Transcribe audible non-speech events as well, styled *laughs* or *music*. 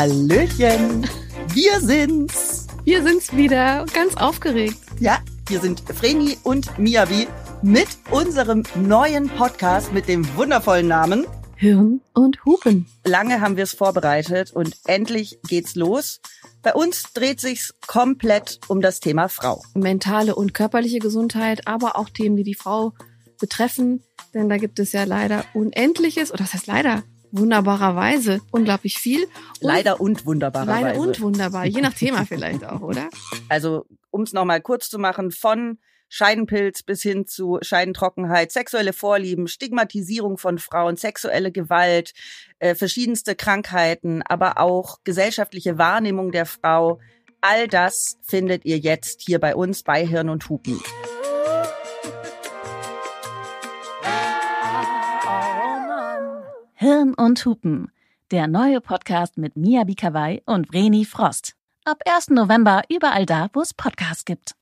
Hallöchen, wir sind's. Wir sind's wieder, ganz aufgeregt. Ja, wir sind Vreni und Miyabi mit unserem neuen Podcast mit dem wundervollen Namen Hirn und Hupen. Lange haben wir es vorbereitet und endlich geht's los. Bei uns dreht sich's komplett um das Thema Frau. Mentale und körperliche Gesundheit, aber auch Themen, die die Frau betreffen. Denn da gibt es ja leider Unendliches, oder das heißt leider, wunderbarerweise unglaublich viel. Und Leider und wunderbarerweise. Leider und wunderbar, je nach Thema *laughs* vielleicht auch, oder? Also, um es nochmal kurz zu machen, von Scheidenpilz bis hin zu Scheidentrockenheit, sexuelle Vorlieben, Stigmatisierung von Frauen, sexuelle Gewalt, äh, verschiedenste Krankheiten, aber auch gesellschaftliche Wahrnehmung der Frau. All das findet ihr jetzt hier bei uns bei Hirn und Hupen. Hirn und Hupen, der neue Podcast mit Mia Bikawai und Vreni Frost. Ab 1. November überall da, wo es Podcasts gibt.